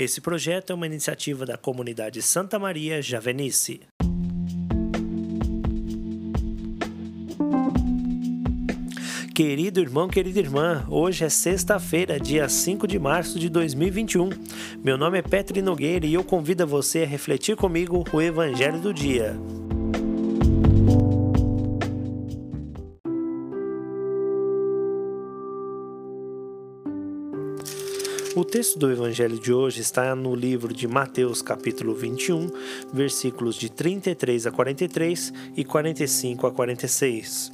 Esse projeto é uma iniciativa da comunidade Santa Maria Javenice. Querido irmão, querida irmã, hoje é sexta-feira, dia 5 de março de 2021. Meu nome é Petri Nogueira e eu convido você a refletir comigo o Evangelho do dia. Texto do Evangelho de hoje está no livro de Mateus, capítulo 21, versículos de 33 a 43 e 45 a 46.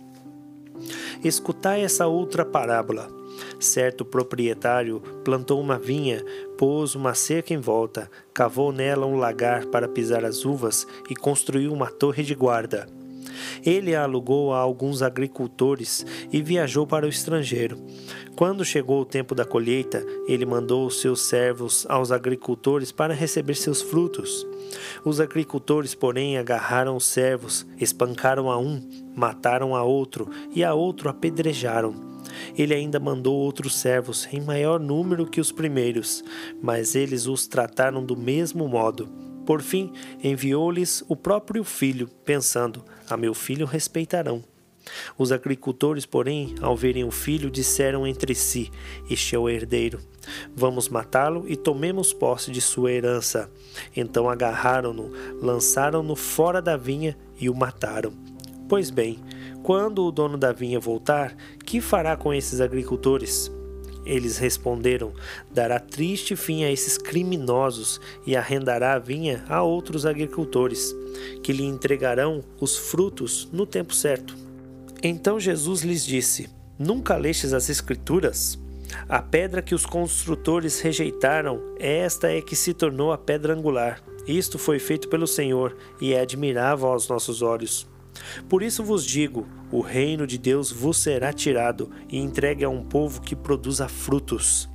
Escutai essa outra parábola. Certo proprietário plantou uma vinha, pôs uma cerca em volta, cavou nela um lagar para pisar as uvas e construiu uma torre de guarda. Ele a alugou a alguns agricultores e viajou para o estrangeiro. Quando chegou o tempo da colheita, ele mandou os seus servos aos agricultores para receber seus frutos. Os agricultores, porém, agarraram os servos, espancaram a um, mataram a outro e a outro apedrejaram. Ele ainda mandou outros servos, em maior número que os primeiros, mas eles os trataram do mesmo modo. Por fim, enviou-lhes o próprio filho, pensando: A meu filho respeitarão. Os agricultores, porém, ao verem o filho, disseram entre si: Este é o herdeiro. Vamos matá-lo e tomemos posse de sua herança. Então agarraram-no, lançaram-no fora da vinha e o mataram. Pois bem, quando o dono da vinha voltar, que fará com esses agricultores? Eles responderam: Dará triste fim a esses criminosos e arrendará a vinha a outros agricultores, que lhe entregarão os frutos no tempo certo. Então Jesus lhes disse: Nunca lestes as Escrituras? A pedra que os construtores rejeitaram, esta é que se tornou a pedra angular. Isto foi feito pelo Senhor e é admirável aos nossos olhos. Por isso vos digo: o reino de Deus vos será tirado e entregue a um povo que produza frutos.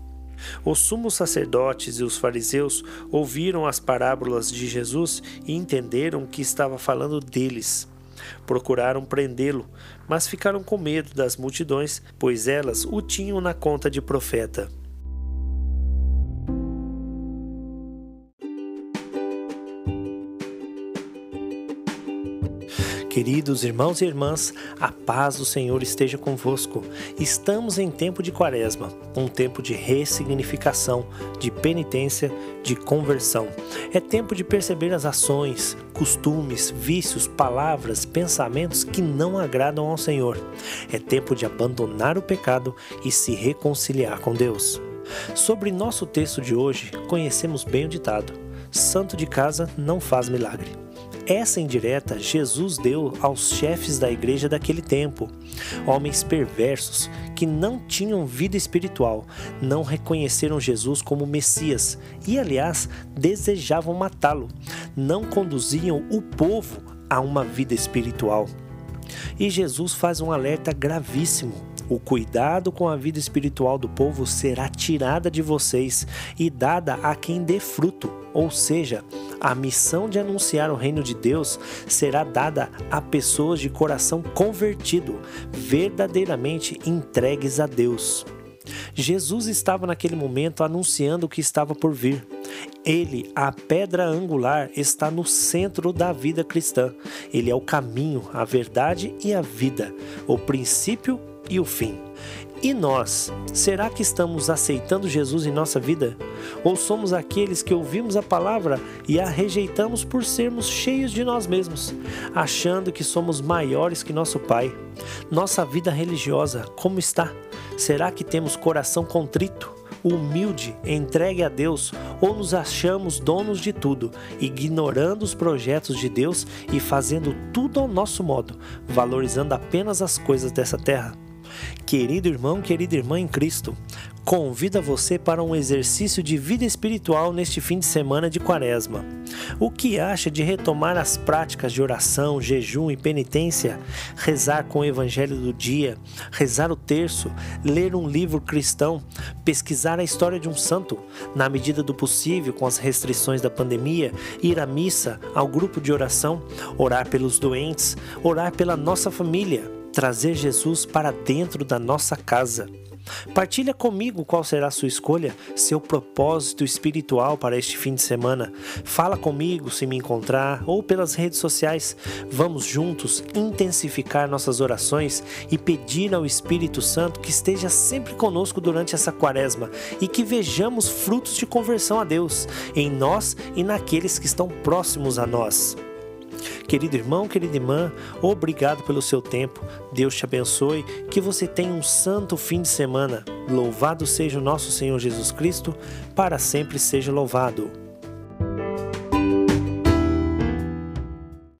Os sumos sacerdotes e os fariseus ouviram as parábolas de Jesus e entenderam que estava falando deles. Procuraram prendê-lo, mas ficaram com medo das multidões, pois elas o tinham na conta de profeta. Queridos irmãos e irmãs, a paz do Senhor esteja convosco. Estamos em tempo de quaresma, um tempo de ressignificação, de penitência, de conversão. É tempo de perceber as ações, costumes, vícios, palavras, pensamentos que não agradam ao Senhor. É tempo de abandonar o pecado e se reconciliar com Deus. Sobre nosso texto de hoje, conhecemos bem o ditado: Santo de casa não faz milagre. Essa indireta Jesus deu aos chefes da igreja daquele tempo, homens perversos que não tinham vida espiritual, não reconheceram Jesus como Messias e, aliás, desejavam matá-lo, não conduziam o povo a uma vida espiritual. E Jesus faz um alerta gravíssimo o cuidado com a vida espiritual do povo será tirada de vocês e dada a quem dê fruto, ou seja, a missão de anunciar o reino de Deus será dada a pessoas de coração convertido, verdadeiramente entregues a Deus. Jesus estava naquele momento anunciando o que estava por vir. Ele, a pedra angular, está no centro da vida cristã. Ele é o caminho, a verdade e a vida, o princípio e o fim. E nós, será que estamos aceitando Jesus em nossa vida? Ou somos aqueles que ouvimos a palavra e a rejeitamos por sermos cheios de nós mesmos, achando que somos maiores que nosso Pai? Nossa vida religiosa, como está? Será que temos coração contrito? humilde, entregue a Deus, ou nos achamos donos de tudo, ignorando os projetos de Deus e fazendo tudo ao nosso modo, valorizando apenas as coisas dessa terra? Querido irmão, querida irmã em Cristo, convida você para um exercício de vida espiritual neste fim de semana de Quaresma. O que acha de retomar as práticas de oração, jejum e penitência, rezar com o evangelho do dia, rezar o terço, ler um livro cristão, pesquisar a história de um santo, na medida do possível com as restrições da pandemia, ir à missa, ao grupo de oração, orar pelos doentes, orar pela nossa família? Trazer Jesus para dentro da nossa casa. Partilha comigo qual será a sua escolha, seu propósito espiritual para este fim de semana. Fala comigo se me encontrar ou pelas redes sociais. Vamos juntos intensificar nossas orações e pedir ao Espírito Santo que esteja sempre conosco durante essa quaresma e que vejamos frutos de conversão a Deus em nós e naqueles que estão próximos a nós. Querido irmão, querida irmã, obrigado pelo seu tempo. Deus te abençoe. Que você tenha um santo fim de semana. Louvado seja o nosso Senhor Jesus Cristo, para sempre seja louvado.